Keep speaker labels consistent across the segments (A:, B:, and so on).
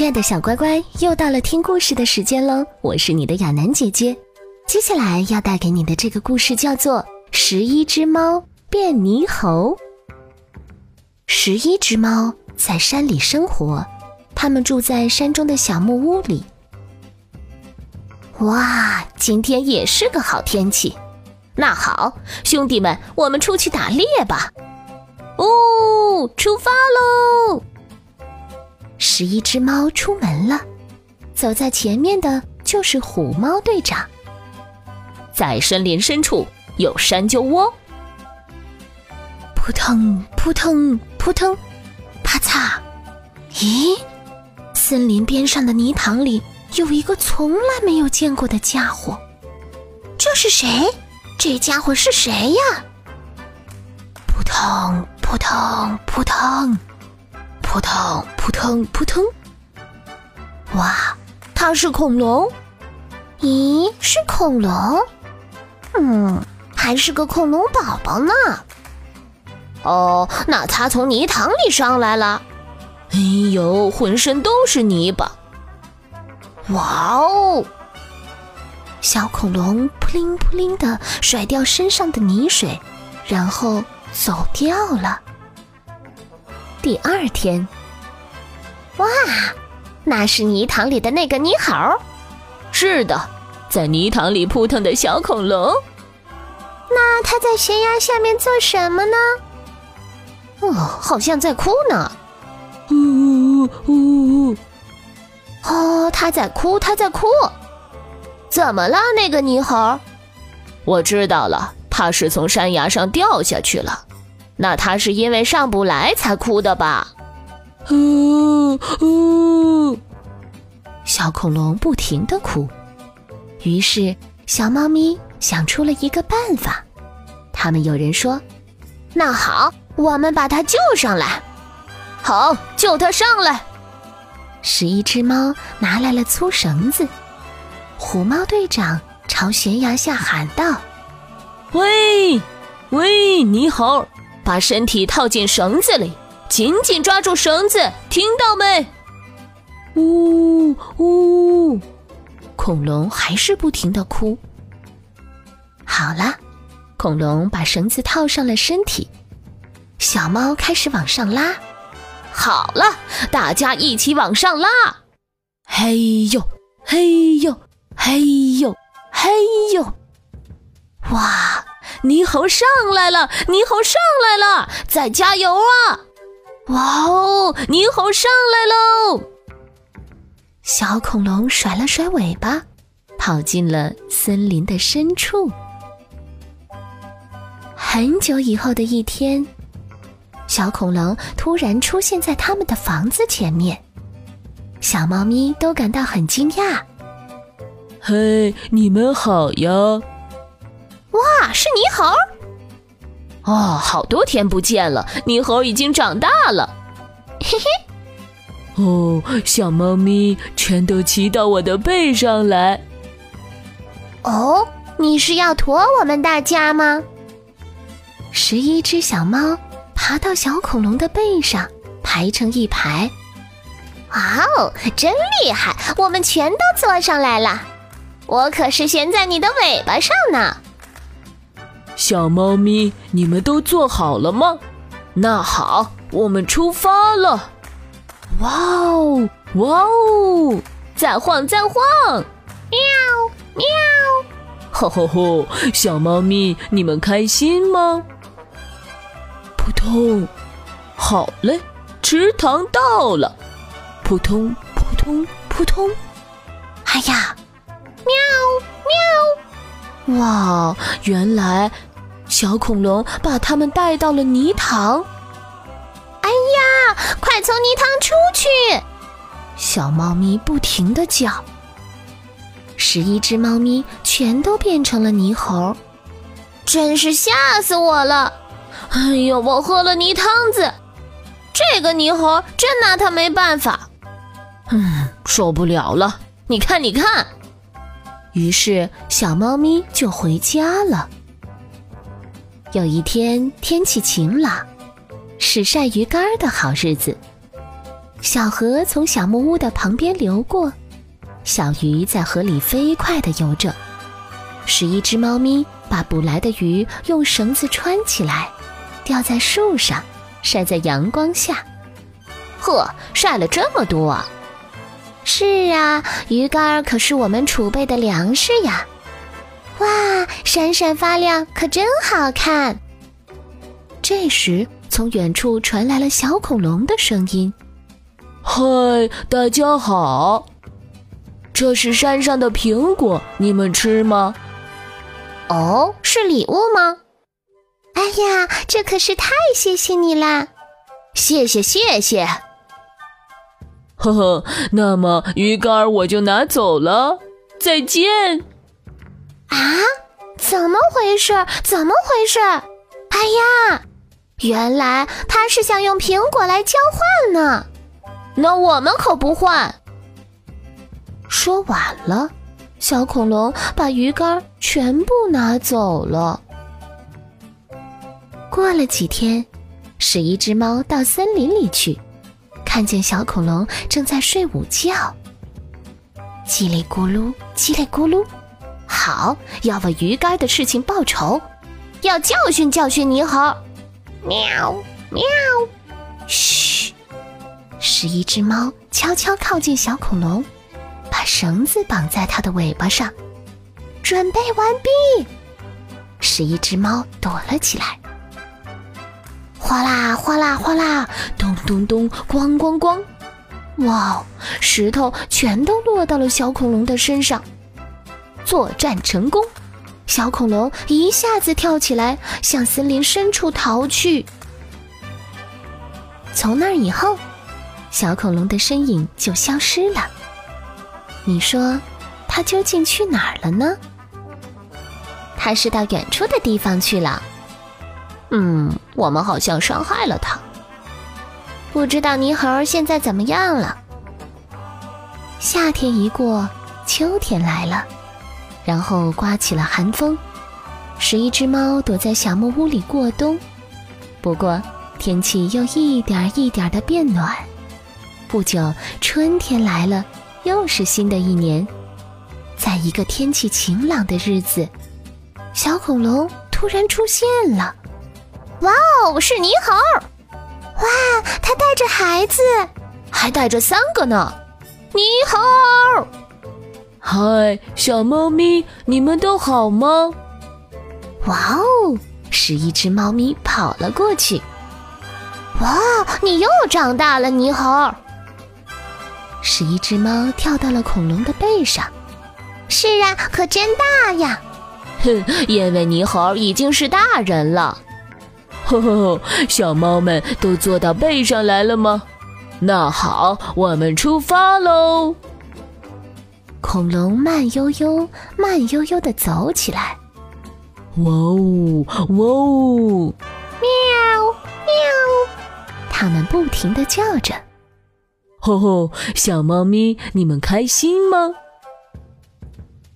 A: 亲爱的小乖乖，又到了听故事的时间喽！我是你的亚楠姐姐。接下来要带给你的这个故事叫做《十一只猫变猕猴》。十一只猫在山里生活，它们住在山中的小木屋里。哇，今天也是个好天气。那好，兄弟们，我们出去打猎吧！哦，出发喽！十一只猫出门了，走在前面的就是虎猫队长。在森林深处有山鸠窝，扑腾扑腾扑腾，啪嚓！咦，森林边上的泥塘里有一个从来没有见过的家伙，这是谁？这家伙是谁呀？扑腾扑腾扑腾。扑腾扑腾扑腾！哇，它是恐龙？咦，是恐龙？嗯，还是个恐龙宝宝呢。哦，那它从泥塘里上来了。哎呦，浑身都是泥巴！哇哦！小恐龙扑灵扑灵的甩掉身上的泥水，然后走掉了。第二天，哇，那是泥塘里的那个泥猴。是的，在泥塘里扑腾的小恐龙。那它在悬崖下面做什么呢？哦，好像在哭呢。呜呜呜呜！哦，它在哭，它在哭。怎么了，那个泥猴？我知道了，它是从山崖上掉下去了。那他是因为上不来才哭的吧？呜呜！小恐龙不停的哭，于是小猫咪想出了一个办法。他们有人说：“那好，我们把它救上来。”好，救它上来。十一只猫拿来了粗绳子，虎猫队长朝悬崖下喊道：“喂，喂，你好！”把身体套进绳子里，紧紧抓住绳子，听到没？呜呜！恐龙还是不停的哭。好了，恐龙把绳子套上了身体，小猫开始往上拉。好了，大家一起往上拉！嘿呦，嘿呦，嘿呦，嘿呦！哇！猕猴上来了！猕猴上来了！再加油啊！哇哦！猕猴上来喽！小恐龙甩了甩尾巴，跑进了森林的深处。很久以后的一天，小恐龙突然出现在他们的房子前面，小猫咪都感到很惊讶。
B: 嘿，你们好呀！
A: 哇，是猕猴！哦，好多天不见了，猕猴已经长大了。嘿
B: 嘿。哦，小猫咪全都骑到我的背上来。
A: 哦，你是要驮我们大家吗？十一只小猫爬到小恐龙的背上，排成一排。哇哦，真厉害！我们全都坐上来了。我可是悬在你的尾巴上呢。
B: 小猫咪，你们都做好了吗？那好，我们出发了。
A: 哇哦，哇哦，再晃再晃，喵喵，
B: 吼吼吼！小猫咪，你们开心吗？扑通，好嘞，池塘到了。扑通扑通扑通，
A: 哎呀，喵喵。哇，原来小恐龙把它们带到了泥塘。
C: 哎呀，快从泥塘出去！
A: 小猫咪不停的叫。十一只猫咪全都变成了泥猴，
C: 真是吓死我了！哎呦，我喝了泥汤子，这个泥猴真拿他没办法。
A: 嗯，受不了了！你看，你看。于是小猫咪就回家了。有一天天气晴朗，是晒鱼干的好日子。小河从小木屋的旁边流过。小鱼在河里飞快地游着，十一只猫咪把捕来的鱼用绳子穿起来，吊在树上，晒在阳光下。
C: 呵，晒了这么多！
D: 是啊，鱼干可是我们储备的粮食呀！哇，闪闪发亮，可真好看。
A: 这时，从远处传来了小恐龙的声音：“
E: 嗨，大家好！”这是山上的苹果，你们吃吗？
C: 哦，是礼物吗？
D: 哎呀，这可是太谢谢你啦！
C: 谢谢谢谢。
E: 呵呵，那么鱼竿我就拿走了，再见。
D: 啊？怎么回事？怎么回事？哎呀，原来他是想用苹果来交换呢。
C: 那我们可不换。
A: 说晚了，小恐龙把鱼竿全部拿走了。过了几天，十一只猫到森林里去，看见小恐龙正在睡午觉。叽里咕噜，叽里咕噜，好，要为鱼竿的事情报仇，要教训教训泥猴。
C: 喵喵，
A: 嘘，十一只猫悄悄靠近小恐龙。把绳子绑在它的尾巴上，准备完毕。十一只猫躲了起来。哗啦哗啦哗啦，咚咚咚，咣咣咣！哇，石头全都落到了小恐龙的身上。作战成功，小恐龙一下子跳起来，向森林深处逃去。从那以后，小恐龙的身影就消失了。你说，他究竟去哪儿了呢？
C: 他是到远处的地方去了。
A: 嗯，我们好像伤害了他。
D: 不知道泥猴现在怎么样了？
A: 夏天一过，秋天来了，然后刮起了寒风。十一只猫躲在小木屋里过冬。不过，天气又一点一点的变暖。不久，春天来了。又是新的一年，在一个天气晴朗的日子，小恐龙突然出现了。
C: 哇哦，是泥猴！
D: 哇，它带着孩子，
C: 还带着三个呢。泥猴！
E: 嗨，小猫咪，你们都好吗？
A: 哇哦，十一只猫咪跑了过去。
C: 哇，你又长大了，泥猴！
A: 十一只猫跳到了恐龙的背上。
D: 是啊，可真大呀！
C: 哼，因为泥猴已经是大人了。
E: 呵呵，小猫们都坐到背上来了吗？那好，我们出发喽！
A: 恐龙慢悠悠、慢悠悠地走起来。
E: 哇哦，哇哦！
D: 喵喵！
A: 它们不停地叫着。
E: 吼吼，小猫咪，你们开心吗？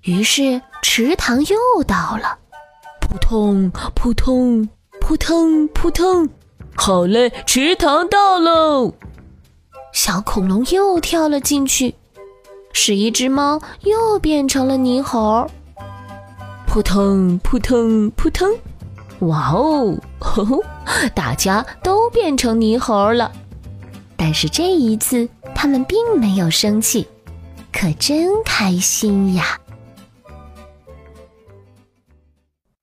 A: 于是池塘又到了，
E: 扑通扑通扑通扑通，好嘞，池塘到喽！
A: 小恐龙又跳了进去，使一只猫又变成了泥猴，
E: 扑腾扑腾扑腾，
A: 哇哦，吼吼，大家都变成泥猴了。但是这一次，他们并没有生气，可真开心呀！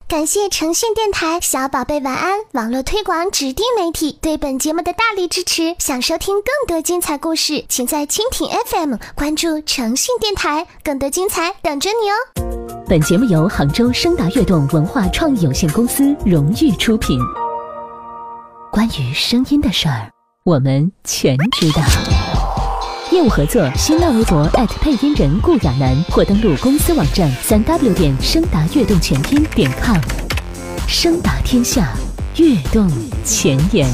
D: 感谢诚信电台小宝贝晚安网络推广指定媒体对本节目的大力支持。想收听更多精彩故事，请在蜻蜓 FM 关注诚信电台，更多精彩等着你哦！
A: 本节目由杭州声达悦动文化创意有限公司荣誉出品。关于声音的事儿，我们全知道。业务合作：新浪微博配音人顾亚楠，或登录公司网站三 w 点声达悦动全拼点 com。声达天下，悦动前沿。